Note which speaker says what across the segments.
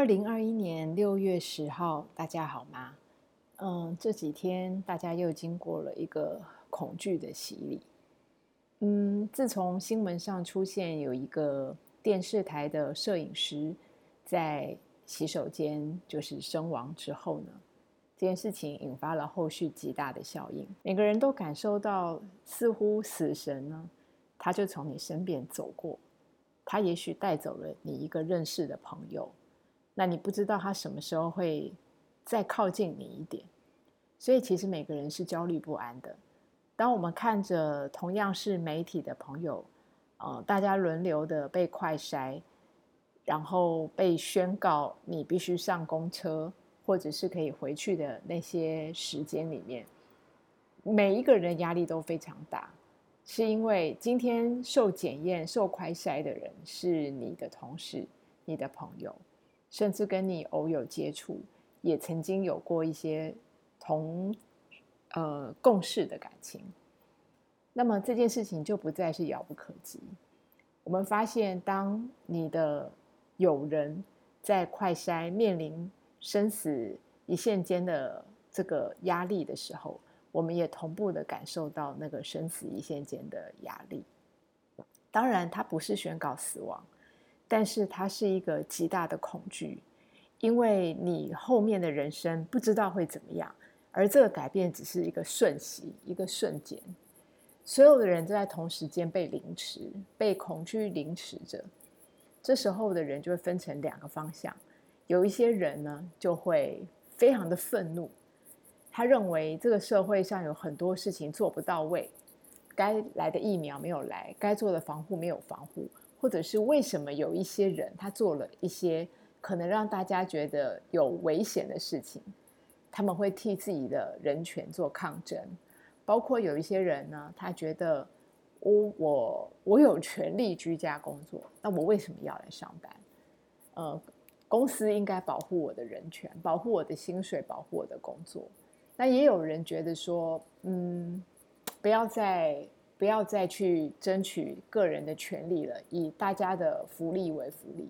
Speaker 1: 二零二一年六月十号，大家好吗？嗯，这几天大家又经过了一个恐惧的洗礼。嗯，自从新闻上出现有一个电视台的摄影师在洗手间就是身亡之后呢，这件事情引发了后续极大的效应。每个人都感受到，似乎死神呢，他就从你身边走过，他也许带走了你一个认识的朋友。那你不知道他什么时候会再靠近你一点，所以其实每个人是焦虑不安的。当我们看着同样是媒体的朋友，呃，大家轮流的被快筛，然后被宣告你必须上公车，或者是可以回去的那些时间里面，每一个人压力都非常大，是因为今天受检验、受快筛的人是你的同事、你的朋友。甚至跟你偶有接触，也曾经有过一些同呃共事的感情，那么这件事情就不再是遥不可及。我们发现，当你的友人在快筛面临生死一线间的这个压力的时候，我们也同步的感受到那个生死一线间的压力。当然，它不是宣告死亡。但是它是一个极大的恐惧，因为你后面的人生不知道会怎么样，而这个改变只是一个瞬息，一个瞬间，所有的人都在同时间被凌迟，被恐惧凌迟着。这时候的人就会分成两个方向，有一些人呢就会非常的愤怒，他认为这个社会上有很多事情做不到位，该来的疫苗没有来，该做的防护没有防护。或者是为什么有一些人他做了一些可能让大家觉得有危险的事情，他们会替自己的人权做抗争。包括有一些人呢，他觉得我我我有权利居家工作，那我为什么要来上班？呃，公司应该保护我的人权，保护我的薪水，保护我的工作。那也有人觉得说，嗯，不要再。不要再去争取个人的权利了，以大家的福利为福利。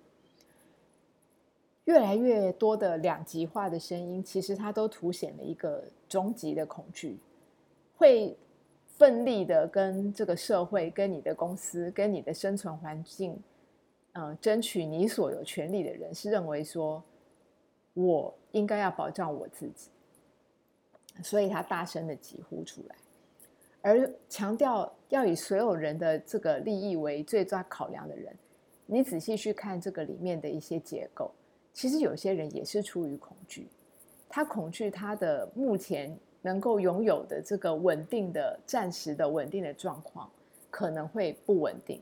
Speaker 1: 越来越多的两极化的声音，其实它都凸显了一个终极的恐惧：会奋力的跟这个社会、跟你的公司、跟你的生存环境，呃，争取你所有权利的人，是认为说，我应该要保障我自己，所以他大声的疾呼出来。而强调要以所有人的这个利益为最抓考量的人，你仔细去看这个里面的一些结构，其实有些人也是出于恐惧，他恐惧他的目前能够拥有的这个稳定的、暂时的稳定的状况可能会不稳定。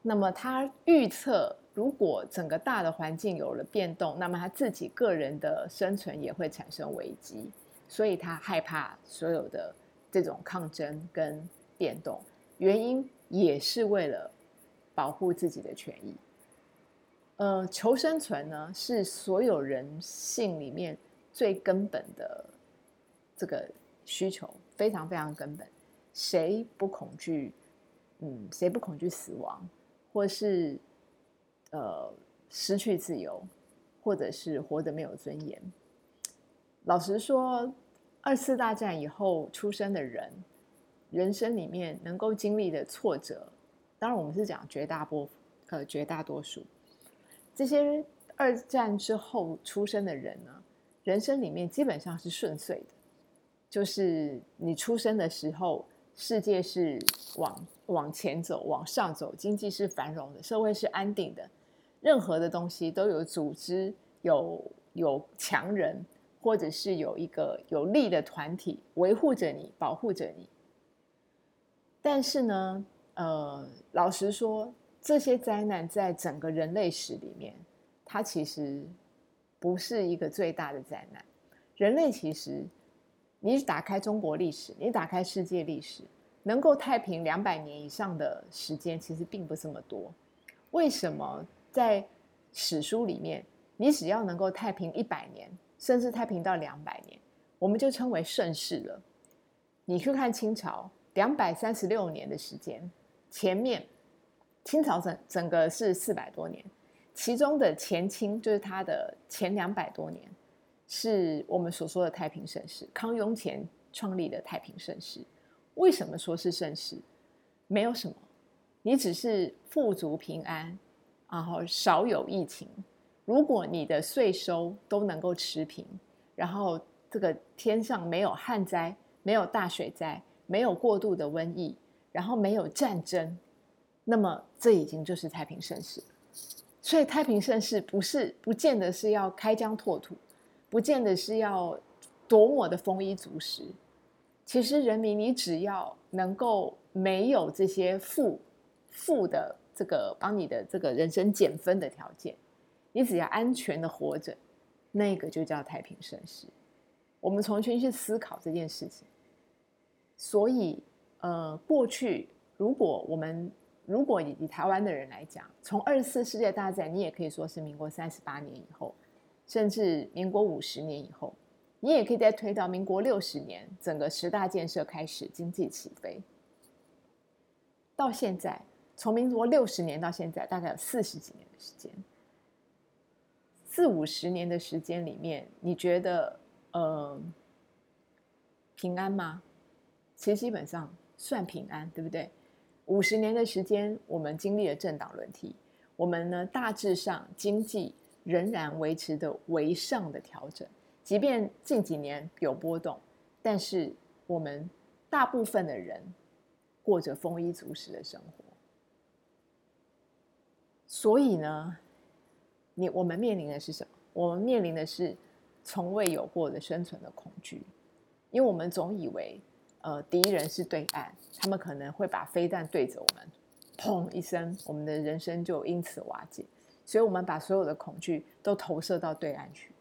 Speaker 1: 那么他预测，如果整个大的环境有了变动，那么他自己个人的生存也会产生危机，所以他害怕所有的。这种抗争跟变动，原因也是为了保护自己的权益。呃，求生存呢，是所有人性里面最根本的这个需求，非常非常根本。谁不恐惧？嗯，谁不恐惧死亡，或是呃失去自由，或者是活得没有尊严？老实说。二次大战以后出生的人，人生里面能够经历的挫折，当然我们是讲绝大部呃绝大多数。这些二战之后出生的人呢，人生里面基本上是顺遂的，就是你出生的时候，世界是往往前走、往上走，经济是繁荣的，社会是安定的，任何的东西都有组织，有有强人。或者是有一个有力的团体维护着你、保护着你，但是呢，呃，老实说，这些灾难在整个人类史里面，它其实不是一个最大的灾难。人类其实，你打开中国历史，你打开世界历史，能够太平两百年以上的时间，其实并不这么多。为什么在史书里面，你只要能够太平一百年？甚至太平到两百年，我们就称为盛世了。你去看清朝两百三十六年的时间，前面清朝整整个是四百多年，其中的前清就是他的前两百多年，是我们所说的太平盛世，康雍乾创立的太平盛世。为什么说是盛世？没有什么，你只是富足平安，然后少有疫情。如果你的税收都能够持平，然后这个天上没有旱灾，没有大水灾，没有过度的瘟疫，然后没有战争，那么这已经就是太平盛世。所以太平盛世不是不见得是要开疆拓土，不见得是要多么的丰衣足食。其实人民，你只要能够没有这些负负的这个帮你的这个人生减分的条件，你只要安全的活着，那个就叫太平盛世。我们重新去思考这件事情。所以，呃，过去如果我们如果以台湾的人来讲，从二次世界大战，你也可以说是民国三十八年以后，甚至民国五十年以后。你也可以再推到民国六十年，整个十大建设开始，经济起飞。到现在，从民国六十年到现在，大概有四十几年的时间。四五十年的时间里面，你觉得呃平安吗？其实基本上算平安，对不对？五十年的时间，我们经历了政党轮替，我们呢大致上经济仍然维持的为上的调整。即便近几年有波动，但是我们大部分的人过着丰衣足食的生活。所以呢，你我们面临的是什么？我们面临的是从未有过的生存的恐惧，因为我们总以为，呃，敌人是对岸，他们可能会把飞弹对着我们，砰一声，我们的人生就因此瓦解。所以，我们把所有的恐惧都投射到对岸去。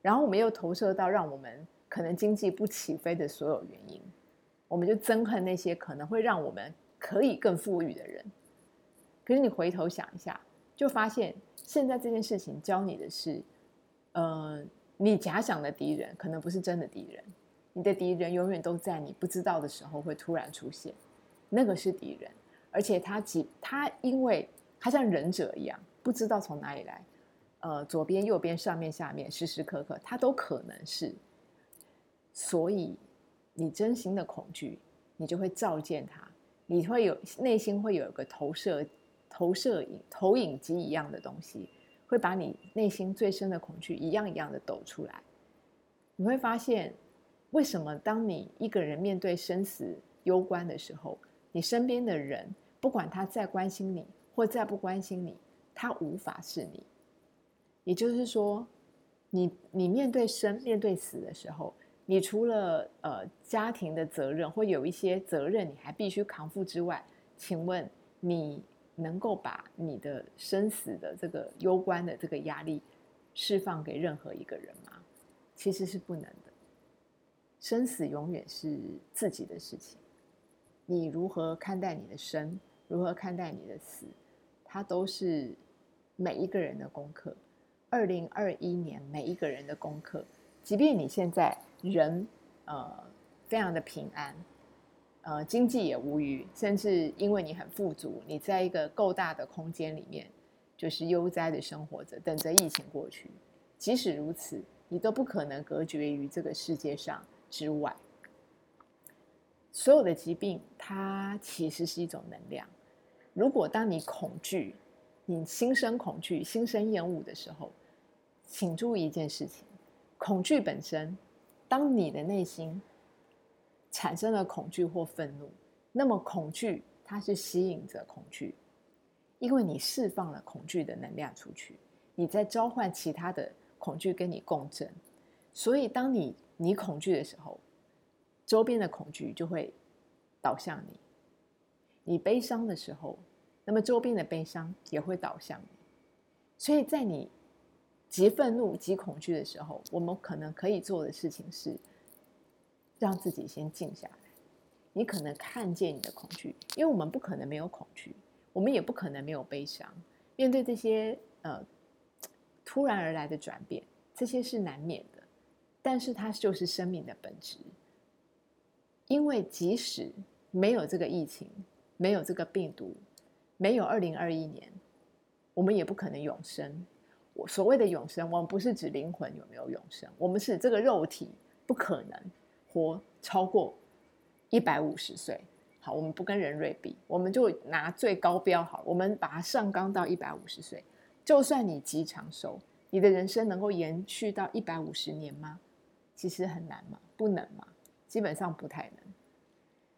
Speaker 1: 然后我们又投射到让我们可能经济不起飞的所有原因，我们就憎恨那些可能会让我们可以更富裕的人。可是你回头想一下，就发现现在这件事情教你的是，呃，你假想的敌人可能不是真的敌人，你的敌人永远都在你不知道的时候会突然出现，那个是敌人，而且他几他因为他像忍者一样，不知道从哪里来。呃，左边、右边、上面、下面，时时刻刻，他都可能是。所以，你真心的恐惧，你就会照见他。你会有内心会有一个投射、投射影、投影机一样的东西，会把你内心最深的恐惧一样一样的抖出来。你会发现，为什么当你一个人面对生死攸关的时候，你身边的人，不管他再关心你或再不关心你，他无法是你。也就是说，你你面对生、面对死的时候，你除了呃家庭的责任或有一些责任你还必须扛负之外，请问你能够把你的生死的这个攸关的这个压力释放给任何一个人吗？其实是不能的。生死永远是自己的事情，你如何看待你的生，如何看待你的死，它都是每一个人的功课。二零二一年每一个人的功课，即便你现在人呃非常的平安，呃经济也无余，甚至因为你很富足，你在一个够大的空间里面，就是悠哉的生活着，等着疫情过去。即使如此，你都不可能隔绝于这个世界上之外。所有的疾病，它其实是一种能量。如果当你恐惧，你心生恐惧、心生厌恶的时候，请注意一件事情：恐惧本身，当你的内心产生了恐惧或愤怒，那么恐惧它是吸引着恐惧，因为你释放了恐惧的能量出去，你在召唤其他的恐惧跟你共振。所以，当你你恐惧的时候，周边的恐惧就会导向你；你悲伤的时候，那么周边的悲伤也会导向你。所以在你。极愤怒、极恐惧的时候，我们可能可以做的事情是，让自己先静下来。你可能看见你的恐惧，因为我们不可能没有恐惧，我们也不可能没有悲伤。面对这些呃突然而来的转变，这些是难免的，但是它就是生命的本质。因为即使没有这个疫情，没有这个病毒，没有二零二一年，我们也不可能永生。我所谓的永生，我们不是指灵魂有没有永生，我们是这个肉体不可能活超过一百五十岁。好，我们不跟人类比，我们就拿最高标好，我们把它上纲到一百五十岁。就算你极长寿，你的人生能够延续到一百五十年吗？其实很难嘛，不能嘛，基本上不太能。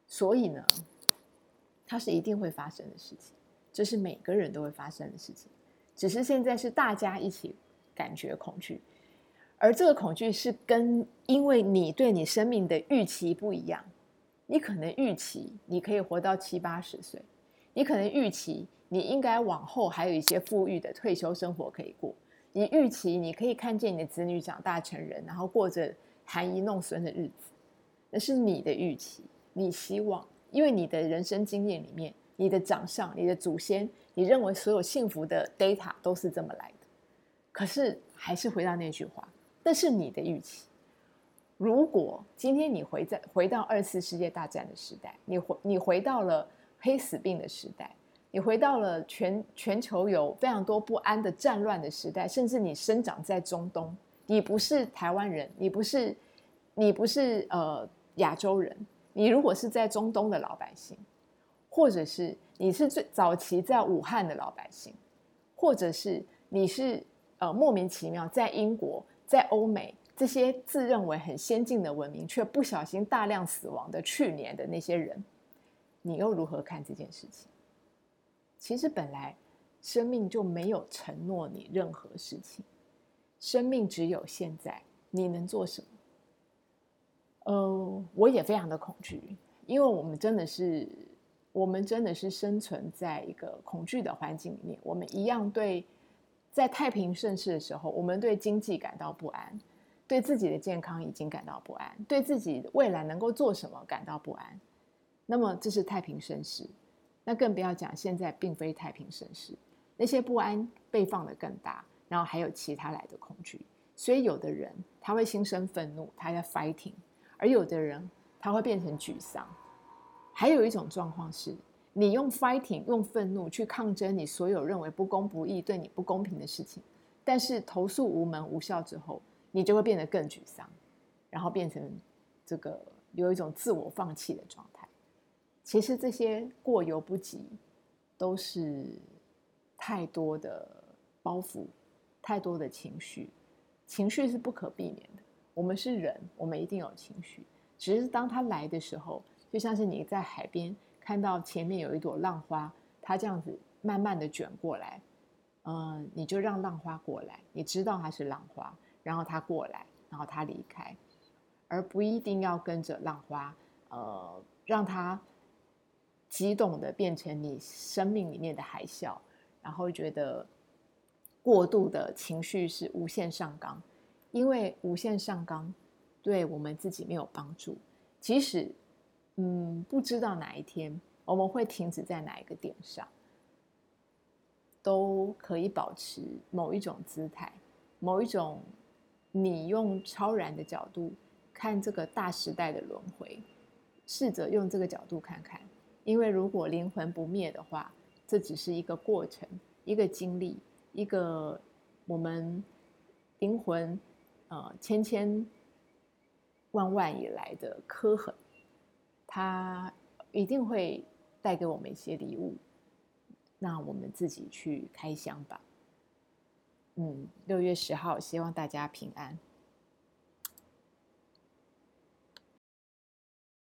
Speaker 1: 所以呢，它是一定会发生的事情，这是每个人都会发生的事情，只是现在是大家一起感觉恐惧，而这个恐惧是跟因为你对你生命的预期不一样。你可能预期你可以活到七八十岁，你可能预期你应该往后还有一些富裕的退休生活可以过，你预期你可以看见你的子女长大成人，然后过着含饴弄孙的日子，那是你的预期，你希望，因为你的人生经验里面，你的长上、你的祖先，你认为所有幸福的 data 都是这么来的，可是还是回到那句话，那是你的预期。如果今天你回在回到二次世界大战的时代，你回你回到了黑死病的时代，你回到了全全球有非常多不安的战乱的时代，甚至你生长在中东，你不是台湾人，你不是你不是呃亚洲人，你如果是在中东的老百姓，或者是你是最早期在武汉的老百姓，或者是你是呃莫名其妙在英国在欧美。这些自认为很先进的文明，却不小心大量死亡的去年的那些人，你又如何看这件事情？其实本来生命就没有承诺你任何事情，生命只有现在，你能做什么？呃，我也非常的恐惧，因为我们真的是，我们真的是生存在一个恐惧的环境里面。我们一样对，在太平盛世的时候，我们对经济感到不安。对自己的健康已经感到不安，对自己未来能够做什么感到不安，那么这是太平盛世，那更不要讲现在并非太平盛世，那些不安被放得更大，然后还有其他来的恐惧，所以有的人他会心生愤怒，他在 fighting，而有的人他会变成沮丧，还有一种状况是，你用 fighting 用愤怒去抗争你所有认为不公不义、对你不公平的事情，但是投诉无门无效之后。你就会变得更沮丧，然后变成这个有一种自我放弃的状态。其实这些过犹不及，都是太多的包袱，太多的情绪。情绪是不可避免的，我们是人，我们一定有情绪。只是当它来的时候，就像是你在海边看到前面有一朵浪花，它这样子慢慢的卷过来，嗯，你就让浪花过来，你知道它是浪花。然后它过来，然后它离开，而不一定要跟着浪花，呃，让它激动的变成你生命里面的海啸，然后觉得过度的情绪是无限上纲，因为无限上纲对我们自己没有帮助。即使嗯不知道哪一天我们会停止在哪一个点上，都可以保持某一种姿态，某一种。你用超然的角度看这个大时代的轮回，试着用这个角度看看，因为如果灵魂不灭的话，这只是一个过程，一个经历，一个我们灵魂呃千千万万以来的刻痕，他一定会带给我们一些礼物，那我们自己去开箱吧。嗯，六月十号，希望大家平安。